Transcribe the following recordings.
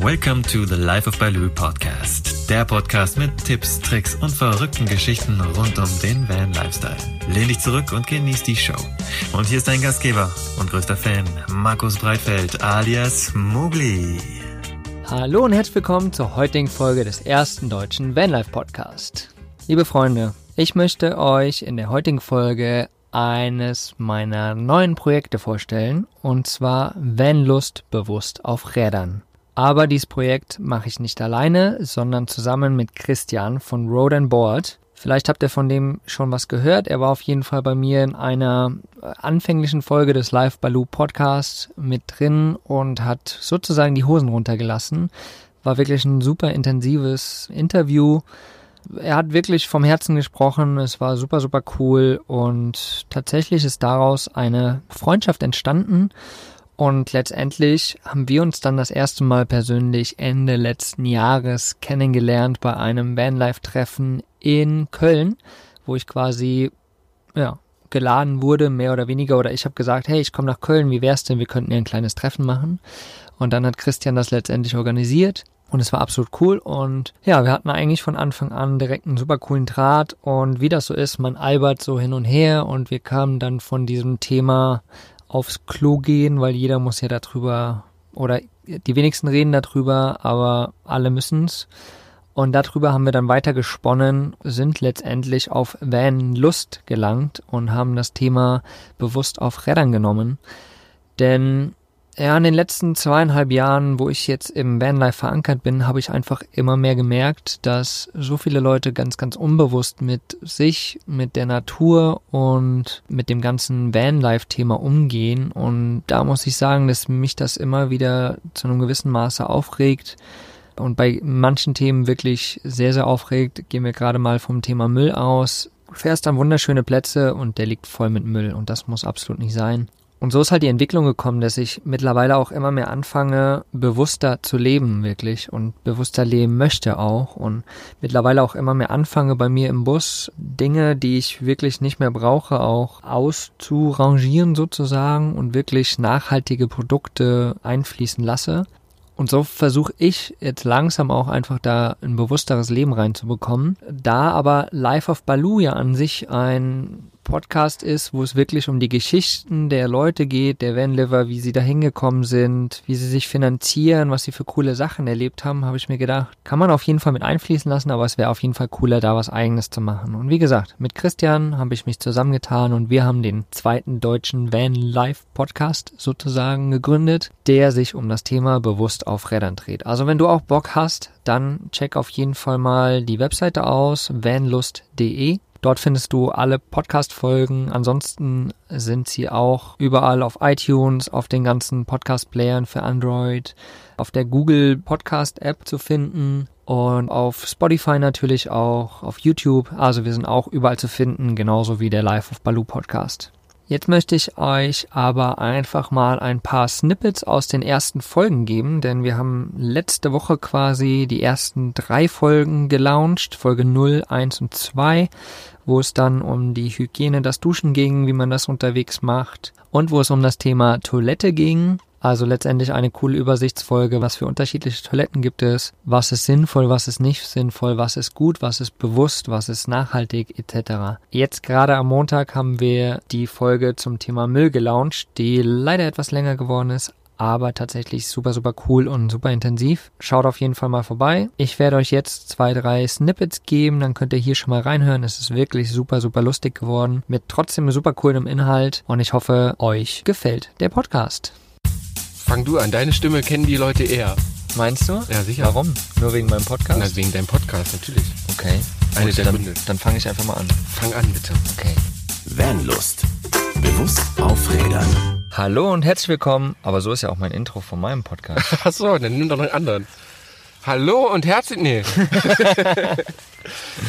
Welcome to the Life of Baloo Podcast. Der Podcast mit Tipps, Tricks und verrückten Geschichten rund um den Van Lifestyle. Lehn dich zurück und genieß die Show. Und hier ist dein Gastgeber und größter Fan, Markus Breitfeld alias Mugli. Hallo und herzlich willkommen zur heutigen Folge des ersten deutschen Vanlife Podcast. Liebe Freunde, ich möchte euch in der heutigen Folge eines meiner neuen Projekte vorstellen, und zwar Vanlust bewusst auf Rädern. Aber dieses Projekt mache ich nicht alleine, sondern zusammen mit Christian von Road and Board. Vielleicht habt ihr von dem schon was gehört. Er war auf jeden Fall bei mir in einer anfänglichen Folge des Live Baloo Podcasts mit drin und hat sozusagen die Hosen runtergelassen. War wirklich ein super intensives Interview er hat wirklich vom Herzen gesprochen. Es war super, super cool und tatsächlich ist daraus eine Freundschaft entstanden. Und letztendlich haben wir uns dann das erste Mal persönlich Ende letzten Jahres kennengelernt bei einem Vanlife-Treffen in Köln, wo ich quasi, ja, geladen wurde, mehr oder weniger, oder ich habe gesagt, hey, ich komme nach Köln, wie wär's denn, wir könnten ja ein kleines Treffen machen. Und dann hat Christian das letztendlich organisiert. Und es war absolut cool und ja, wir hatten eigentlich von Anfang an direkt einen super coolen Draht und wie das so ist, man albert so hin und her und wir kamen dann von diesem Thema aufs Klo gehen, weil jeder muss ja darüber oder die wenigsten reden darüber, aber alle müssen's. Und darüber haben wir dann weiter gesponnen, sind letztendlich auf Van Lust gelangt und haben das Thema bewusst auf Rädern genommen. Denn ja, in den letzten zweieinhalb Jahren, wo ich jetzt im Vanlife verankert bin, habe ich einfach immer mehr gemerkt, dass so viele Leute ganz, ganz unbewusst mit sich, mit der Natur und mit dem ganzen Vanlife-Thema umgehen. Und da muss ich sagen, dass mich das immer wieder zu einem gewissen Maße aufregt und bei manchen Themen wirklich sehr, sehr aufregt. Gehen wir gerade mal vom Thema Müll aus. Du fährst an wunderschöne Plätze und der liegt voll mit Müll und das muss absolut nicht sein. Und so ist halt die Entwicklung gekommen, dass ich mittlerweile auch immer mehr anfange, bewusster zu leben, wirklich, und bewusster leben möchte auch. Und mittlerweile auch immer mehr anfange, bei mir im Bus Dinge, die ich wirklich nicht mehr brauche, auch auszurangieren sozusagen und wirklich nachhaltige Produkte einfließen lasse. Und so versuche ich jetzt langsam auch einfach da ein bewussteres Leben reinzubekommen. Da aber Life of Baloo ja an sich ein Podcast ist, wo es wirklich um die Geschichten der Leute geht, der Vanliver, wie sie da hingekommen sind, wie sie sich finanzieren, was sie für coole Sachen erlebt haben, habe ich mir gedacht, kann man auf jeden Fall mit einfließen lassen, aber es wäre auf jeden Fall cooler, da was eigenes zu machen. Und wie gesagt, mit Christian habe ich mich zusammengetan und wir haben den zweiten deutschen Van Life Podcast sozusagen gegründet, der sich um das Thema bewusst auf Rädern dreht. Also wenn du auch Bock hast, dann check auf jeden Fall mal die Webseite aus, vanlust.de Dort findest du alle Podcast-Folgen. Ansonsten sind sie auch überall auf iTunes, auf den ganzen Podcast-Playern für Android, auf der Google Podcast-App zu finden und auf Spotify natürlich auch, auf YouTube. Also wir sind auch überall zu finden, genauso wie der Life of Baloo Podcast. Jetzt möchte ich euch aber einfach mal ein paar Snippets aus den ersten Folgen geben, denn wir haben letzte Woche quasi die ersten drei Folgen gelauncht, Folge 0, 1 und 2, wo es dann um die Hygiene, das Duschen ging, wie man das unterwegs macht und wo es um das Thema Toilette ging also letztendlich eine coole Übersichtsfolge, was für unterschiedliche Toiletten gibt es, was ist sinnvoll, was ist nicht sinnvoll, was ist gut, was ist bewusst, was ist nachhaltig etc. Jetzt gerade am Montag haben wir die Folge zum Thema Müll gelauncht, die leider etwas länger geworden ist, aber tatsächlich super, super cool und super intensiv. Schaut auf jeden Fall mal vorbei. Ich werde euch jetzt zwei, drei Snippets geben, dann könnt ihr hier schon mal reinhören. Es ist wirklich super, super lustig geworden, mit trotzdem super coolem Inhalt und ich hoffe, euch gefällt der Podcast. Fang du an, deine Stimme kennen die Leute eher. Meinst du? Ja, sicher. Warum? Nur wegen meinem Podcast? Na, wegen deinem Podcast, natürlich. Okay. Eine Gut, der dann, Gründe. Dann fange ich einfach mal an. Fang an, bitte. Okay. Vanlust. Bewusst auf Rädern. Hallo und herzlich willkommen. Aber so ist ja auch mein Intro von meinem Podcast. Ach so, dann nimm doch noch einen anderen. Hallo und herzlich... Nee.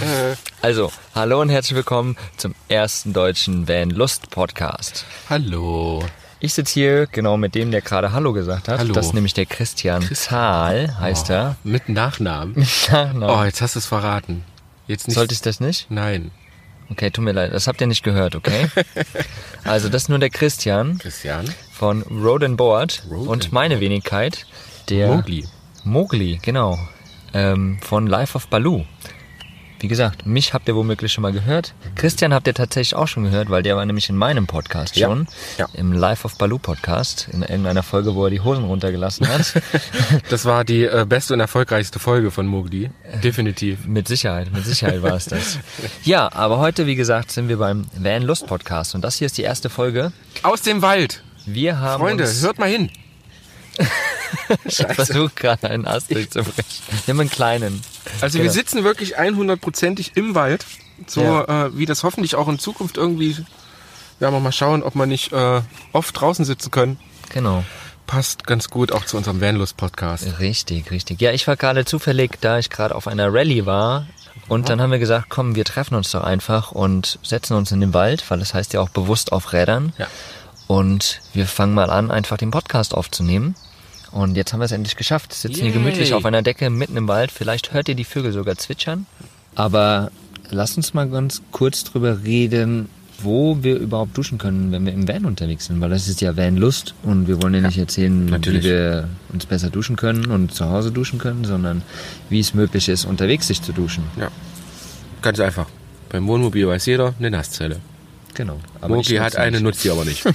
äh, Also, hallo und herzlich willkommen zum ersten deutschen Van Lust Podcast. hallo. Ich sitze hier genau mit dem, der gerade Hallo gesagt hat. Hallo. Das ist nämlich der Christian Zahl, heißt er. Mit Nachnamen. Oh, Nachname. jetzt hast du es verraten. Jetzt nicht... Sollte ich das nicht? Nein. Okay, tut mir leid. Das habt ihr nicht gehört, okay? also, das ist nur der Christian Christian? von Road and Board Road und and meine Wenigkeit, der Mowgli. Mowgli, genau. Ähm, von Life of Baloo. Wie gesagt, mich habt ihr womöglich schon mal gehört. Christian habt ihr tatsächlich auch schon gehört, weil der war nämlich in meinem Podcast Ja, schon. ja. Im Life of Baloo Podcast. In irgendeiner Folge, wo er die Hosen runtergelassen hat. Das war die äh, beste und erfolgreichste Folge von Mogli. Definitiv. mit Sicherheit, mit Sicherheit war es das. Ja, aber heute, wie gesagt, sind wir beim Van Lust Podcast. Und das hier ist die erste Folge. Aus dem Wald. Wir haben Freunde, hört mal hin. ich versuche gerade einen Ast durchzubrechen. Wir haben einen kleinen. Also wir Genau. sitzen wirklich 100%ig im Wald. So Ja. äh, wie das hoffentlich auch in Zukunft irgendwie. Wir mal schauen, ob wir nicht äh, oft draußen sitzen können. Genau. Passt ganz gut auch zu unserem Vanlust-Podcast. Richtig, richtig. Ja, ich war gerade zufällig, da ich gerade auf einer Rallye war. Und dann haben wir gesagt, komm, wir treffen uns doch einfach und setzen uns in den Wald, weil das heißt ja auch bewusst auf Rädern. Ja. Und wir fangen mal an, einfach den Podcast aufzunehmen. Und jetzt haben wir es endlich geschafft. Sitzen hier Yay. gemütlich auf einer Decke mitten im Wald. Vielleicht hört ihr die Vögel sogar zwitschern. Aber lasst uns mal ganz kurz drüber reden, wo wir überhaupt duschen können, wenn wir im Van unterwegs sind. Weil das ist ja Van-Lust und wir wollen ja nicht erzählen, natürlich. wie wir uns besser duschen können und zu Hause duschen können, sondern wie es möglich ist, unterwegs sich zu duschen. Ja. Ganz einfach. Beim Wohnmobil weiß jeder, eine Nasszelle. Genau. Ich hat eine, nutzt sie aber nicht.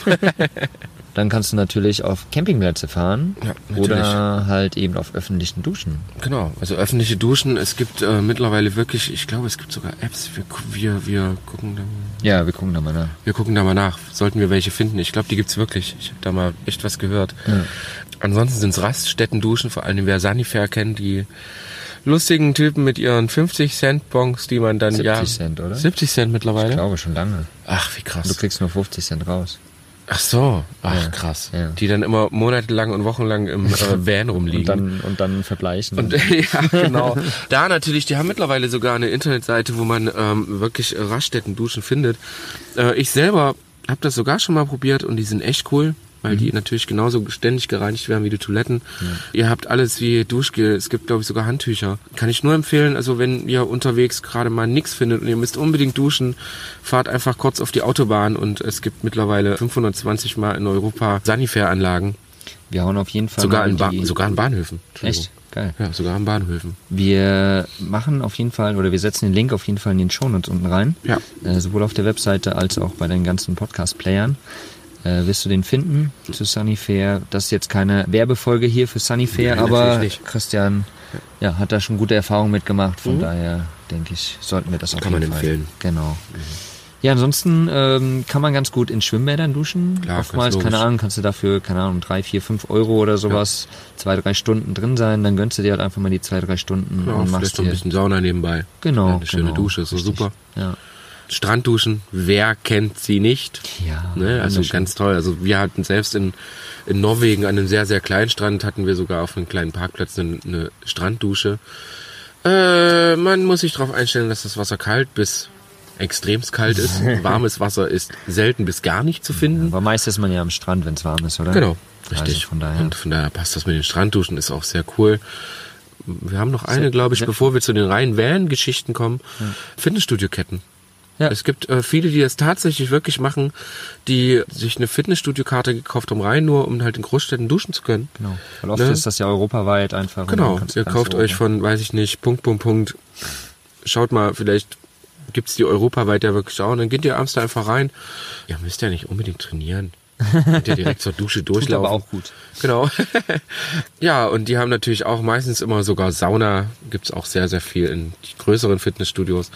Dann kannst du natürlich auf Campingplätze fahren Ja, natürlich. oder halt eben auf öffentlichen Duschen. Genau, also öffentliche Duschen. Es gibt äh, mittlerweile wirklich, ich glaube, es gibt sogar Apps. Wir, wir, wir, gucken, da, Ja, wir gucken da mal nach. wir gucken da mal nach. Sollten wir welche finden. Ich glaube, die gibt's wirklich. Ich habe da mal echt was gehört. Ja. Ansonsten sind's Raststätten-Duschen, vor allem wer Sanifair kennt, die lustigen Typen mit ihren 50 Cent Bons, die man dann 70 ja Cent, oder? 70 Cent Ich mittlerweile. glaube schon lange. Ach, wie Du krass. kriegst nur 50 Cent raus. Ach so, ach Ja, krass. ja. Die dann immer monatelang und wochenlang im äh, Van rumliegen. Und dann, und dann verbleichen. Und ja, genau. Da natürlich, die haben mittlerweile sogar eine Internetseite, wo man ähm, wirklich Raststätten-Duschen findet. Äh, ich selber habe das sogar schon mal probiert und die sind echt cool, weil die natürlich genauso ständig gereinigt werden wie die Toiletten. Ihr habt alles wie Duschgel, es gibt glaube ich sogar Handtücher. Kann ich nur empfehlen, also wenn ihr unterwegs gerade mal nichts findet und ihr müsst unbedingt duschen, fahrt einfach kurz auf die Autobahn und es gibt mittlerweile 520 Mal in Europa Sanifair-Anlagen, wir hauen auf jeden Fall sogar mal in, ba die... sogar in Bahnhöfen. Echt? Geil. Ja, sogar in Bahnhöfen. Wir machen auf jeden Fall, oder wir setzen den Link auf jeden Fall in den Shownotes unten rein. Ja. Äh, sowohl auf der Webseite als auch bei den ganzen Podcast-Playern. Äh, wirst du den finden zu Sunnyfair? Das ist jetzt keine Werbefolge hier für Sunnyfair, Nein, aber. Christian ja, hat da schon gute Erfahrungen mitgemacht. Von daher denke ich, sollten wir das auf Mhm. Kann man jeden empfehlen. Genau. Ja, ansonsten ähm, kann man ganz gut in Schwimmbädern duschen. Klar, Oftmals, keine. Ahnung, kannst du dafür, keine Ahnung, drei, vier, fünf Euro oder sowas, zwei, drei Stunden drin sein. Dann gönnst du dir halt einfach mal die zwei, drei Stunden Ja, und machst noch ein dir bisschen Sauna nebenbei. Genau. Ja, eine schöne genau, Dusche, ist so richtig. super. Ja. Strandduschen, wer kennt sie nicht? Ja. Ne? Also ganz toll. Also wir hatten selbst in, in Norwegen an einem sehr, sehr kleinen Strand, hatten wir sogar auf einem kleinen Parkplatz eine, eine Stranddusche. Äh, man muss sich darauf einstellen, dass das Wasser kalt bis extremst kalt ist. Warmes Wasser ist selten bis gar nicht zu finden. Aber meist ist man ja am Strand, wenn es warm ist, oder? Genau, richtig. Also von daher. Und von daher passt das mit den Strandduschen, ist auch sehr cool. Wir haben noch eine, glaube ich, bevor wir zu den reinen Van-Geschichten kommen. Fitnessstudio-Ketten. Ja. Es gibt äh, viele, die das tatsächlich wirklich machen, die sich eine Fitnessstudio-Karte gekauft haben, rein nur, um halt in Großstädten duschen zu können. Genau. Weil oft Ne? ist das ja europaweit einfach. Genau, ihr kauft euch von, weiß ich nicht, Punkt, Punkt, Punkt. Schaut mal, vielleicht gibt's die europaweit ja wirklich auch. Und dann geht ihr abends da einfach rein. Ihr müsst ja nicht unbedingt trainieren. Könnt ihr direkt zur Dusche Tut durchlaufen. aber auch gut. Genau. ja, und die haben natürlich auch meistens immer sogar Sauna. Gibt's auch sehr, sehr viel in größeren Fitnessstudios.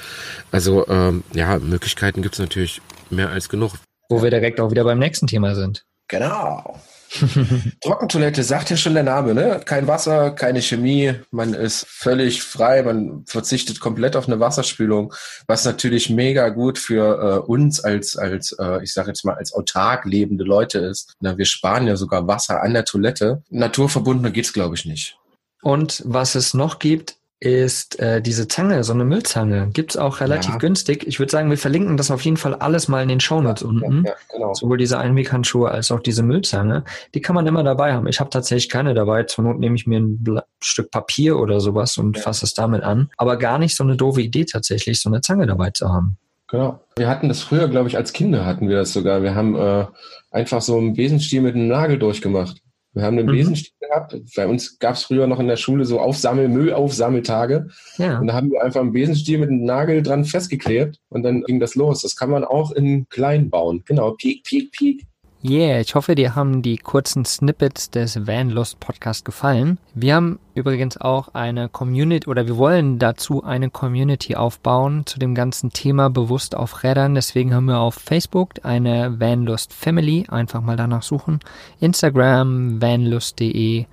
Also ähm, ja, Möglichkeiten gibt's natürlich mehr als genug. Wo wir direkt auch wieder beim nächsten Thema sind. Genau. Trockentoilette sagt ja schon der Name, ne? Kein Wasser, keine Chemie, man ist völlig frei, man verzichtet komplett auf eine Wasserspülung, was natürlich mega gut für äh, uns als, als äh, ich sage jetzt mal, als autark lebende Leute ist. Na, wir sparen ja sogar Wasser an der Toilette. Naturverbundener geht's, glaube ich, nicht. Und was es noch gibt, ist äh, diese Zange, so eine Müllzange. Gibt's auch relativ Ja. günstig. Ich würde sagen, wir verlinken das auf jeden Fall alles mal in den Shownotes unten. Ja, genau. Sowohl diese Einweghandschuhe als auch diese Müllzange. Die kann man immer dabei haben. Ich habe tatsächlich keine dabei. Zur Not nehme ich mir ein Stück Papier oder sowas und Ja. fasse es damit an. Aber gar nicht so eine doofe Idee tatsächlich, so eine Zange dabei zu haben. Genau. Wir hatten das früher, glaube ich, als Kinder hatten wir das sogar. Wir haben äh, einfach so einen Besenstiel mit einem Nagel durchgemacht. Wir haben einen Mhm. Besenstiel gehabt. Bei uns gab es früher noch in der Schule so Aufsammel, Müllaufsammeltage. Ja. Und da haben wir einfach einen Besenstiel mit einem Nagel dran festgeklebt und dann ging das los. Das kann man auch in klein bauen. Genau, piek, piek, piek. Yeah, ich hoffe, dir haben die kurzen Snippets des Vanlust Podcast gefallen. Wir haben übrigens auch eine Community oder wir wollen dazu eine Community aufbauen zu dem ganzen Thema bewusst auf Rädern. Deswegen haben wir auf Facebook eine Vanlust Family. Einfach mal danach suchen. Instagram vanlust.de.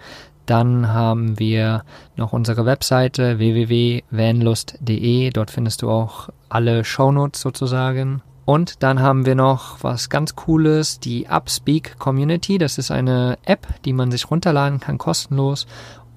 Dann haben wir noch unsere Webseite www.vanlust.de. Dort findest du auch alle Shownotes sozusagen. Und dann haben wir noch was ganz Cooles, die Upspeak Community. Das ist eine App, die man sich runterladen kann, kostenlos.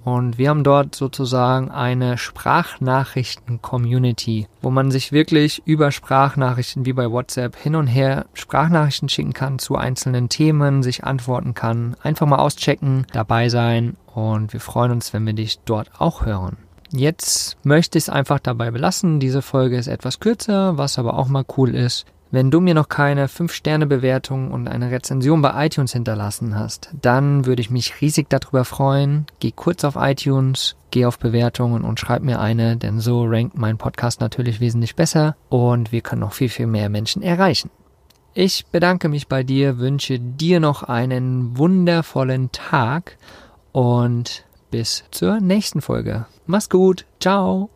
Und wir haben dort sozusagen eine Sprachnachrichten-Community, wo man sich wirklich über Sprachnachrichten wie bei WhatsApp hin und her Sprachnachrichten schicken kann zu einzelnen Themen, sich antworten kann. Einfach mal auschecken, dabei sein und wir freuen uns, wenn wir dich dort auch hören. Jetzt möchte ich es einfach dabei belassen. Diese Folge ist etwas kürzer, was aber auch mal cool ist. Wenn du mir noch keine 5-Sterne-Bewertung und eine Rezension bei iTunes hinterlassen hast, dann würde ich mich riesig darüber freuen. Geh kurz auf iTunes, geh auf Bewertungen und schreib mir eine, denn so rankt mein Podcast natürlich wesentlich besser und wir können noch viel, viel mehr Menschen erreichen. Ich bedanke mich bei dir, wünsche dir noch einen wundervollen Tag und bis zur nächsten Folge. Mach's gut. Ciao.